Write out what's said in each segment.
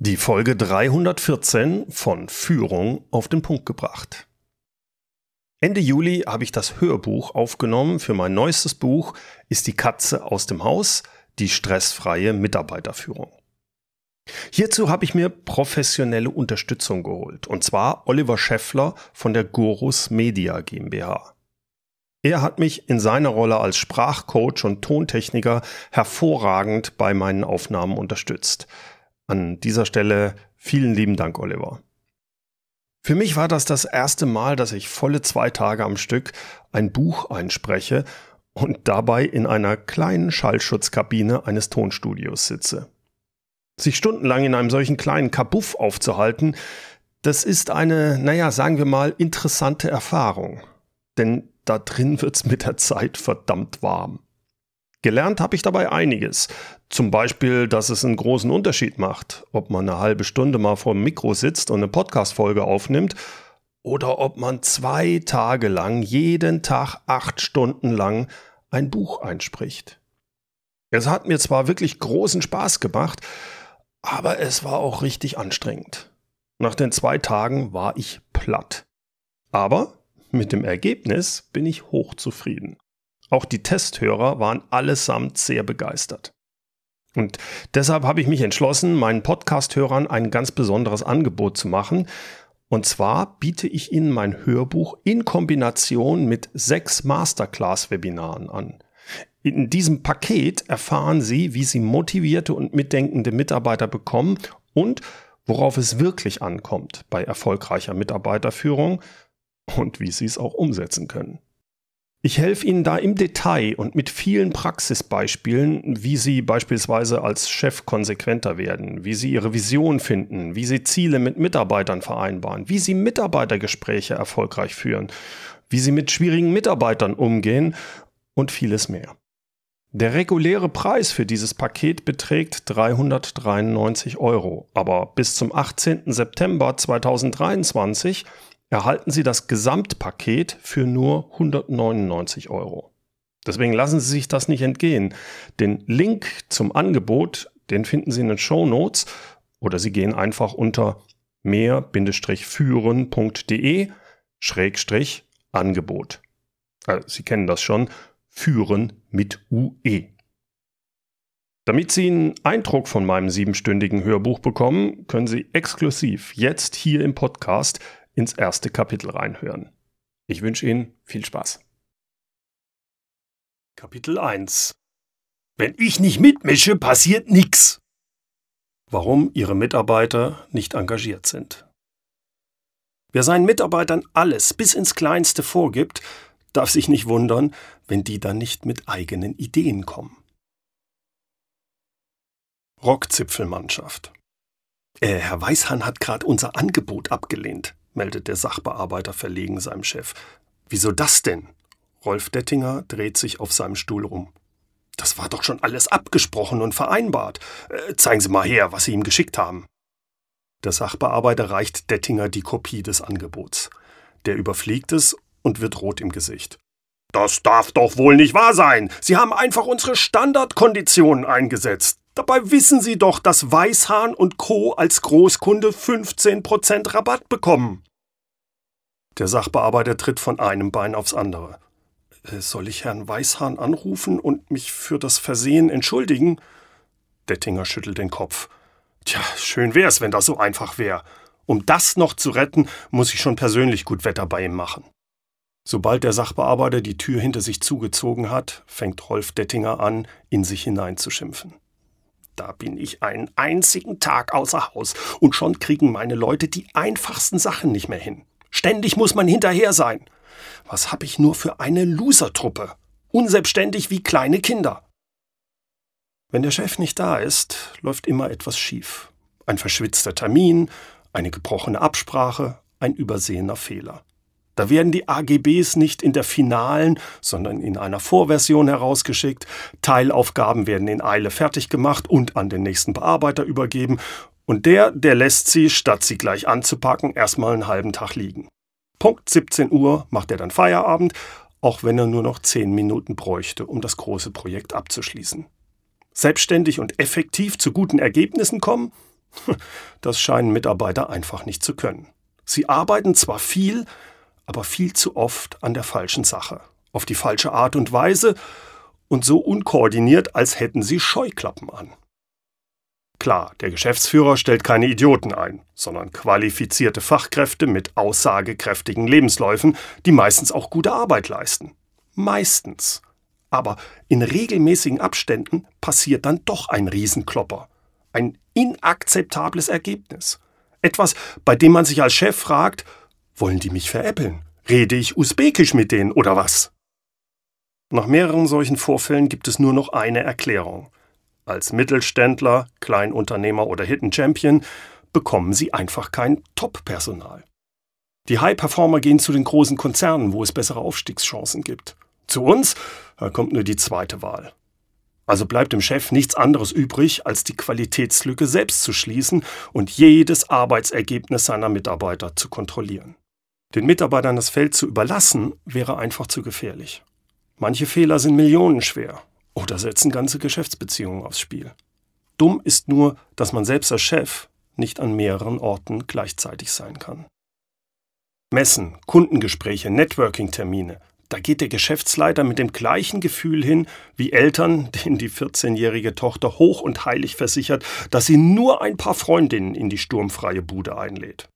Die Folge 314 von Führung auf den Punkt gebracht. Ende Juli habe ich das Hörbuch aufgenommen für mein neuestes Buch Ist die Katze aus dem Haus? Die stressfreie Mitarbeiterführung. Hierzu habe ich mir professionelle Unterstützung geholt, und zwar Oliver Scheffler von der Gurus Media GmbH. Er hat mich in seiner Rolle als Sprachcoach und Tontechniker hervorragend bei meinen Aufnahmen unterstützt. An dieser Stelle vielen lieben Dank, Oliver. Für mich war das das erste Mal, dass ich volle zwei Tage am Stück ein Buch einspreche und dabei in einer kleinen Schallschutzkabine eines Tonstudios sitze. Sich stundenlang in einem solchen kleinen Kabuff aufzuhalten, das ist eine, naja, sagen wir mal, interessante Erfahrung. Denn da drin wird's mit der Zeit verdammt warm. Gelernt habe ich dabei einiges. Zum Beispiel, dass es einen großen Unterschied macht, ob man eine halbe Stunde mal vor dem Mikro sitzt und eine Podcast-Folge aufnimmt oder ob man zwei Tage lang, jeden Tag acht Stunden lang ein Buch einspricht. Es hat mir zwar wirklich großen Spaß gemacht, aber es war auch richtig anstrengend. Nach den zwei Tagen war ich platt. Aber mit dem Ergebnis bin ich hochzufrieden. Auch die Testhörer waren allesamt sehr begeistert. Und deshalb habe ich mich entschlossen, meinen Podcast-Hörern ein ganz besonderes Angebot zu machen. Und zwar biete ich Ihnen mein Hörbuch in Kombination mit sechs Masterclass-Webinaren an. In diesem Paket erfahren Sie, wie Sie motivierte und mitdenkende Mitarbeiter bekommen und worauf es wirklich ankommt bei erfolgreicher Mitarbeiterführung und wie Sie es auch umsetzen können. Ich helfe Ihnen da im Detail und mit vielen Praxisbeispielen, wie Sie beispielsweise als Chef konsequenter werden, wie Sie Ihre Vision finden, wie Sie Ziele mit Mitarbeitern vereinbaren, wie Sie Mitarbeitergespräche erfolgreich führen, wie Sie mit schwierigen Mitarbeitern umgehen und vieles mehr. Der reguläre Preis für dieses Paket beträgt 393 Euro, aber bis zum 18. September 2023 erhalten Sie das Gesamtpaket für nur 199 Euro. Deswegen lassen Sie sich das nicht entgehen. Den Link zum Angebot, den finden Sie in den Show Notes oder Sie gehen einfach unter mehr-führen.de Schrägstrich Angebot. Also Sie kennen das schon, führen mit UE. Damit Sie einen Eindruck von meinem siebenstündigen Hörbuch bekommen, können Sie exklusiv jetzt hier im Podcast ins erste Kapitel reinhören. Ich wünsche Ihnen viel Spaß. Kapitel 1 Wenn ich nicht mitmische, passiert nichts. Warum Ihre Mitarbeiter nicht engagiert sind. Wer seinen Mitarbeitern alles bis ins Kleinste vorgibt, darf sich nicht wundern, wenn die dann nicht mit eigenen Ideen kommen. Rockzipfelmannschaft. Äh, Herr Weißhahn hat gerade unser Angebot abgelehnt meldet der Sachbearbeiter verlegen seinem Chef. Wieso das denn? Rolf Dettinger dreht sich auf seinem Stuhl um. Das war doch schon alles abgesprochen und vereinbart. Äh, zeigen Sie mal her, was Sie ihm geschickt haben. Der Sachbearbeiter reicht Dettinger die Kopie des Angebots. Der überfliegt es und wird rot im Gesicht. Das darf doch wohl nicht wahr sein. Sie haben einfach unsere Standardkonditionen eingesetzt. Dabei wissen Sie doch, dass Weißhahn und Co. als Großkunde 15% Rabatt bekommen. Der Sachbearbeiter tritt von einem Bein aufs andere. Äh, soll ich Herrn Weißhahn anrufen und mich für das Versehen entschuldigen? Dettinger schüttelt den Kopf. Tja, schön wär's, wenn das so einfach wär. Um das noch zu retten, muss ich schon persönlich gut Wetter bei ihm machen. Sobald der Sachbearbeiter die Tür hinter sich zugezogen hat, fängt Rolf Dettinger an, in sich hineinzuschimpfen. Da bin ich einen einzigen Tag außer Haus und schon kriegen meine Leute die einfachsten Sachen nicht mehr hin. Ständig muss man hinterher sein. Was hab ich nur für eine Losertruppe? Unselbstständig wie kleine Kinder. Wenn der Chef nicht da ist, läuft immer etwas schief. Ein verschwitzter Termin, eine gebrochene Absprache, ein übersehener Fehler. Da werden die AGBs nicht in der finalen, sondern in einer Vorversion herausgeschickt, Teilaufgaben werden in Eile fertig gemacht und an den nächsten Bearbeiter übergeben und der, der lässt sie, statt sie gleich anzupacken, erstmal einen halben Tag liegen. Punkt 17 Uhr macht er dann Feierabend, auch wenn er nur noch 10 Minuten bräuchte, um das große Projekt abzuschließen. Selbstständig und effektiv zu guten Ergebnissen kommen? Das scheinen Mitarbeiter einfach nicht zu können. Sie arbeiten zwar viel, aber viel zu oft an der falschen Sache, auf die falsche Art und Weise und so unkoordiniert, als hätten sie Scheuklappen an. Klar, der Geschäftsführer stellt keine Idioten ein, sondern qualifizierte Fachkräfte mit aussagekräftigen Lebensläufen, die meistens auch gute Arbeit leisten. Meistens. Aber in regelmäßigen Abständen passiert dann doch ein Riesenklopper. Ein inakzeptables Ergebnis. Etwas, bei dem man sich als Chef fragt, wollen die mich veräppeln? Rede ich Usbekisch mit denen oder was? Nach mehreren solchen Vorfällen gibt es nur noch eine Erklärung. Als Mittelständler, Kleinunternehmer oder Hidden Champion bekommen sie einfach kein Top-Personal. Die High-Performer gehen zu den großen Konzernen, wo es bessere Aufstiegschancen gibt. Zu uns da kommt nur die zweite Wahl. Also bleibt dem Chef nichts anderes übrig, als die Qualitätslücke selbst zu schließen und jedes Arbeitsergebnis seiner Mitarbeiter zu kontrollieren. Den Mitarbeitern das Feld zu überlassen, wäre einfach zu gefährlich. Manche Fehler sind millionenschwer oder setzen ganze Geschäftsbeziehungen aufs Spiel. Dumm ist nur, dass man selbst als Chef nicht an mehreren Orten gleichzeitig sein kann. Messen, Kundengespräche, Networking-Termine, da geht der Geschäftsleiter mit dem gleichen Gefühl hin wie Eltern, denen die 14-jährige Tochter hoch und heilig versichert, dass sie nur ein paar Freundinnen in die sturmfreie Bude einlädt.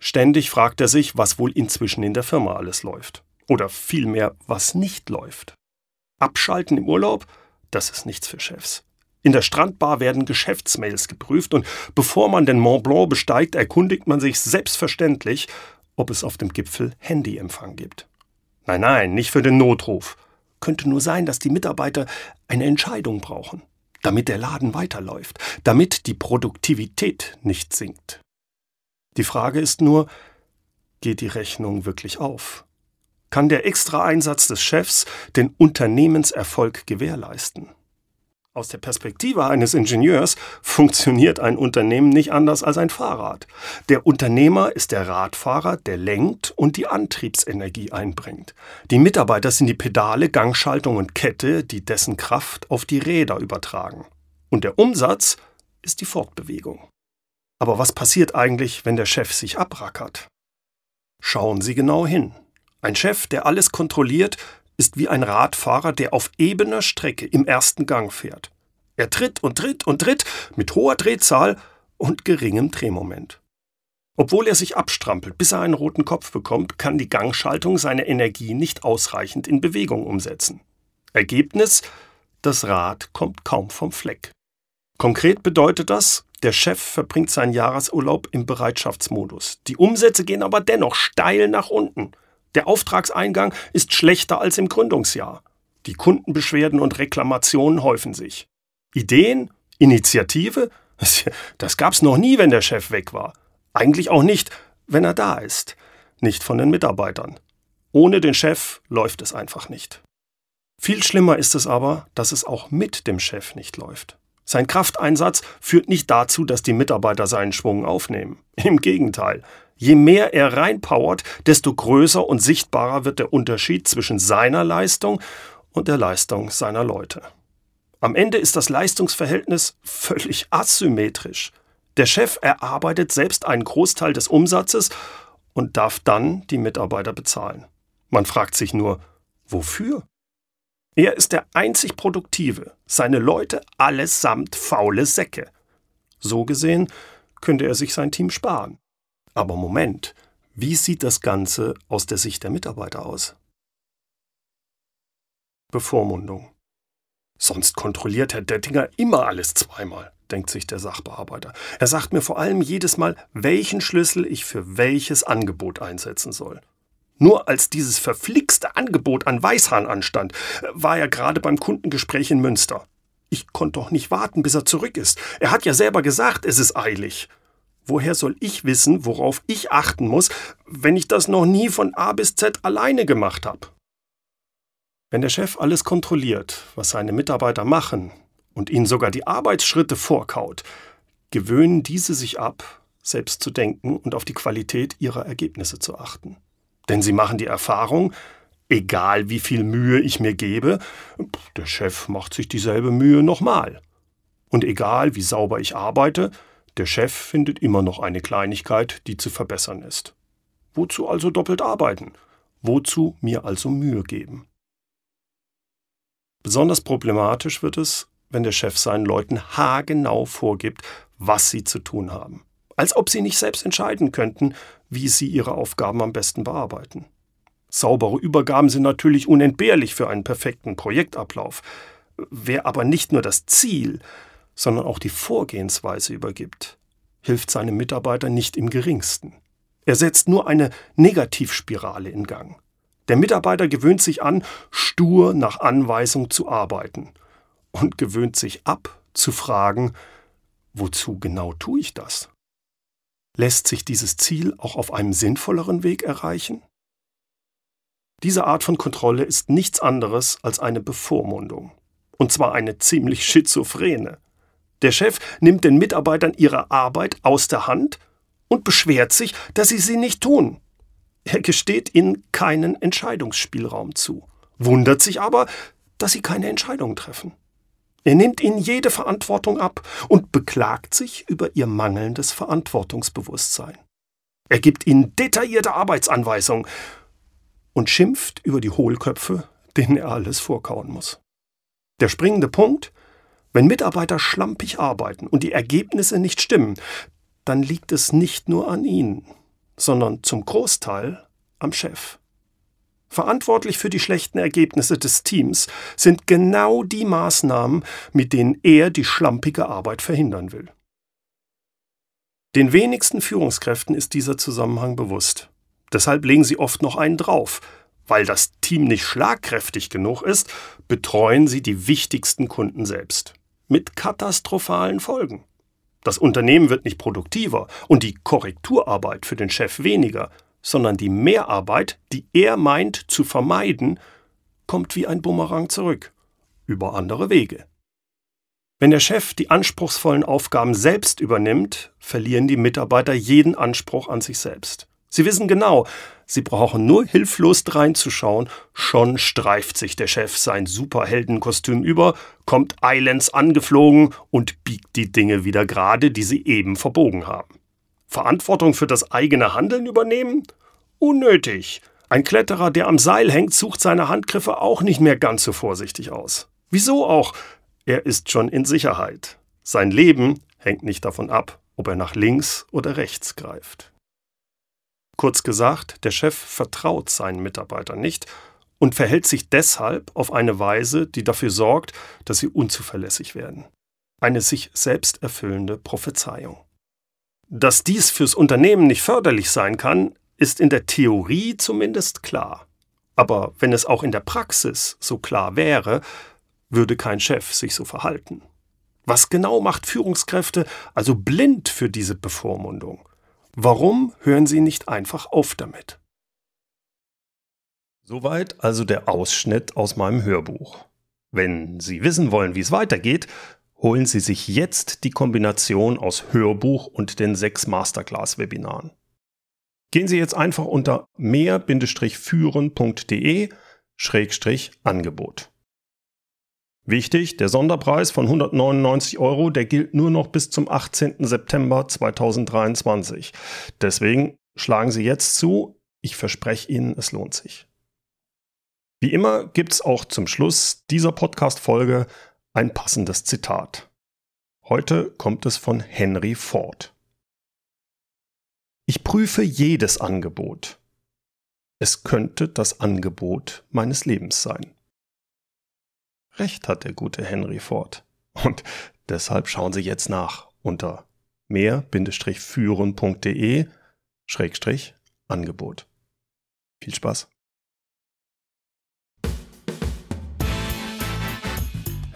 Ständig fragt er sich, was wohl inzwischen in der Firma alles läuft. Oder vielmehr, was nicht läuft. Abschalten im Urlaub? Das ist nichts für Chefs. In der Strandbar werden Geschäftsmails geprüft und bevor man den Mont Blanc besteigt, erkundigt man sich selbstverständlich, ob es auf dem Gipfel Handyempfang gibt. Nein, nein, nicht für den Notruf. Könnte nur sein, dass die Mitarbeiter eine Entscheidung brauchen, damit der Laden weiterläuft, damit die Produktivität nicht sinkt. Die Frage ist nur, geht die Rechnung wirklich auf? Kann der extra Einsatz des Chefs den Unternehmenserfolg gewährleisten? Aus der Perspektive eines Ingenieurs funktioniert ein Unternehmen nicht anders als ein Fahrrad. Der Unternehmer ist der Radfahrer, der lenkt und die Antriebsenergie einbringt. Die Mitarbeiter sind die Pedale, Gangschaltung und Kette, die dessen Kraft auf die Räder übertragen. Und der Umsatz ist die Fortbewegung. Aber was passiert eigentlich, wenn der Chef sich abrackert? Schauen Sie genau hin. Ein Chef, der alles kontrolliert, ist wie ein Radfahrer, der auf ebener Strecke im ersten Gang fährt. Er tritt und tritt und tritt mit hoher Drehzahl und geringem Drehmoment. Obwohl er sich abstrampelt, bis er einen roten Kopf bekommt, kann die Gangschaltung seine Energie nicht ausreichend in Bewegung umsetzen. Ergebnis: Das Rad kommt kaum vom Fleck. Konkret bedeutet das, der Chef verbringt seinen Jahresurlaub im Bereitschaftsmodus. Die Umsätze gehen aber dennoch steil nach unten. Der Auftragseingang ist schlechter als im Gründungsjahr. Die Kundenbeschwerden und Reklamationen häufen sich. Ideen? Initiative? Das gab's noch nie, wenn der Chef weg war. Eigentlich auch nicht, wenn er da ist. Nicht von den Mitarbeitern. Ohne den Chef läuft es einfach nicht. Viel schlimmer ist es aber, dass es auch mit dem Chef nicht läuft. Sein Krafteinsatz führt nicht dazu, dass die Mitarbeiter seinen Schwung aufnehmen. Im Gegenteil. Je mehr er reinpowert, desto größer und sichtbarer wird der Unterschied zwischen seiner Leistung und der Leistung seiner Leute. Am Ende ist das Leistungsverhältnis völlig asymmetrisch. Der Chef erarbeitet selbst einen Großteil des Umsatzes und darf dann die Mitarbeiter bezahlen. Man fragt sich nur, wofür? Er ist der einzig Produktive, seine Leute allesamt faule Säcke. So gesehen könnte er sich sein Team sparen. Aber Moment, wie sieht das Ganze aus der Sicht der Mitarbeiter aus? Bevormundung. Sonst kontrolliert Herr Dettinger immer alles zweimal, denkt sich der Sachbearbeiter. Er sagt mir vor allem jedes Mal, welchen Schlüssel ich für welches Angebot einsetzen soll. Nur als dieses verflixte Angebot an Weißhahn anstand, war er gerade beim Kundengespräch in Münster. Ich konnte doch nicht warten, bis er zurück ist. Er hat ja selber gesagt, es ist eilig. Woher soll ich wissen, worauf ich achten muss, wenn ich das noch nie von A bis Z alleine gemacht habe? Wenn der Chef alles kontrolliert, was seine Mitarbeiter machen und ihnen sogar die Arbeitsschritte vorkaut, gewöhnen diese sich ab, selbst zu denken und auf die Qualität ihrer Ergebnisse zu achten. Denn sie machen die Erfahrung, egal wie viel Mühe ich mir gebe, der Chef macht sich dieselbe Mühe nochmal. Und egal wie sauber ich arbeite, Der Chef findet immer noch eine Kleinigkeit, die zu verbessern ist. Wozu also doppelt arbeiten? Wozu mir also Mühe geben? Besonders problematisch wird es, wenn der Chef seinen Leuten haargenau vorgibt, was sie zu tun haben. Als ob sie nicht selbst entscheiden könnten, wie sie ihre Aufgaben am besten bearbeiten. Saubere Übergaben sind natürlich unentbehrlich für einen perfekten Projektablauf. Wer aber nicht nur das Ziel, sondern auch die Vorgehensweise übergibt, hilft seinem Mitarbeiter nicht im geringsten. Er setzt nur eine Negativspirale in Gang. Der Mitarbeiter gewöhnt sich an, stur nach Anweisung zu arbeiten und gewöhnt sich ab, zu fragen, wozu genau tue ich das? Lässt sich dieses Ziel auch auf einem sinnvolleren Weg erreichen? Diese Art von Kontrolle ist nichts anderes als eine Bevormundung. Und zwar eine ziemlich schizophrene. Der Chef nimmt den Mitarbeitern ihre Arbeit aus der Hand und beschwert sich, dass sie sie nicht tun. Er gesteht ihnen keinen Entscheidungsspielraum zu, wundert sich aber, dass sie keine Entscheidungen treffen. Er nimmt ihnen jede Verantwortung ab und beklagt sich über ihr mangelndes Verantwortungsbewusstsein. Er gibt ihnen detaillierte Arbeitsanweisungen und schimpft über die Hohlköpfe, denen er alles vorkauen muss. Der springende Punkt, wenn Mitarbeiter schlampig arbeiten und die Ergebnisse nicht stimmen, dann liegt es nicht nur an ihnen, sondern zum Großteil am Chef. Verantwortlich für die schlechten Ergebnisse des Teams sind genau die Maßnahmen, mit denen er die schlampige Arbeit verhindern will. Den wenigsten Führungskräften ist dieser Zusammenhang bewusst. Deshalb legen sie oft noch einen drauf. Weil das Team nicht schlagkräftig genug ist, betreuen sie die wichtigsten Kunden selbst. Mit katastrophalen Folgen. Das Unternehmen wird nicht produktiver und die Korrekturarbeit für den Chef weniger, sondern die Mehrarbeit, die er meint zu vermeiden, kommt wie ein Bumerang zurück, über andere Wege. Wenn der Chef die anspruchsvollen Aufgaben selbst übernimmt, verlieren die Mitarbeiter jeden Anspruch an sich selbst. Sie wissen genau, sie brauchen nur hilflos reinzuschauen, schon streift sich der Chef sein Superheldenkostüm über, kommt eilends angeflogen und biegt die Dinge wieder gerade, die sie eben verbogen haben. Verantwortung für das eigene Handeln übernehmen? Unnötig. Ein Kletterer, der am Seil hängt, sucht seine Handgriffe auch nicht mehr ganz so vorsichtig aus. Wieso auch? Er ist schon in Sicherheit. Sein Leben hängt nicht davon ab, ob er nach links oder rechts greift. Kurz gesagt, der Chef vertraut seinen Mitarbeitern nicht und verhält sich deshalb auf eine Weise, die dafür sorgt, dass sie unzuverlässig werden. Eine sich selbst erfüllende Prophezeiung. Dass dies fürs Unternehmen nicht förderlich sein kann, ist in der Theorie zumindest klar. Aber wenn es auch in der Praxis so klar wäre, würde kein Chef sich so verhalten. Was genau macht Führungskräfte also blind für diese Bevormundung? Warum hören sie nicht einfach auf damit? Soweit also der Ausschnitt aus meinem Hörbuch. Wenn Sie wissen wollen, wie es weitergeht, holen Sie sich jetzt die Kombination aus Hörbuch und den sechs Masterclass-Webinaren. Gehen Sie jetzt einfach unter mehr-führen.de-angebot. Wichtig, der Sonderpreis von 199 Euro, der gilt nur noch bis zum 18. September 2023. Deswegen schlagen Sie jetzt zu, ich verspreche Ihnen, es lohnt sich. Wie immer gibt es auch zum Schluss dieser Podcast-Folge ein passendes Zitat. Heute kommt es von Henry Ford. Ich prüfe jedes Angebot. Es könnte das Angebot meines Lebens sein. Recht hat der gute Henry Ford. Und deshalb schauen Sie jetzt nach unter mehr-führen.de Angebot. Viel Spaß!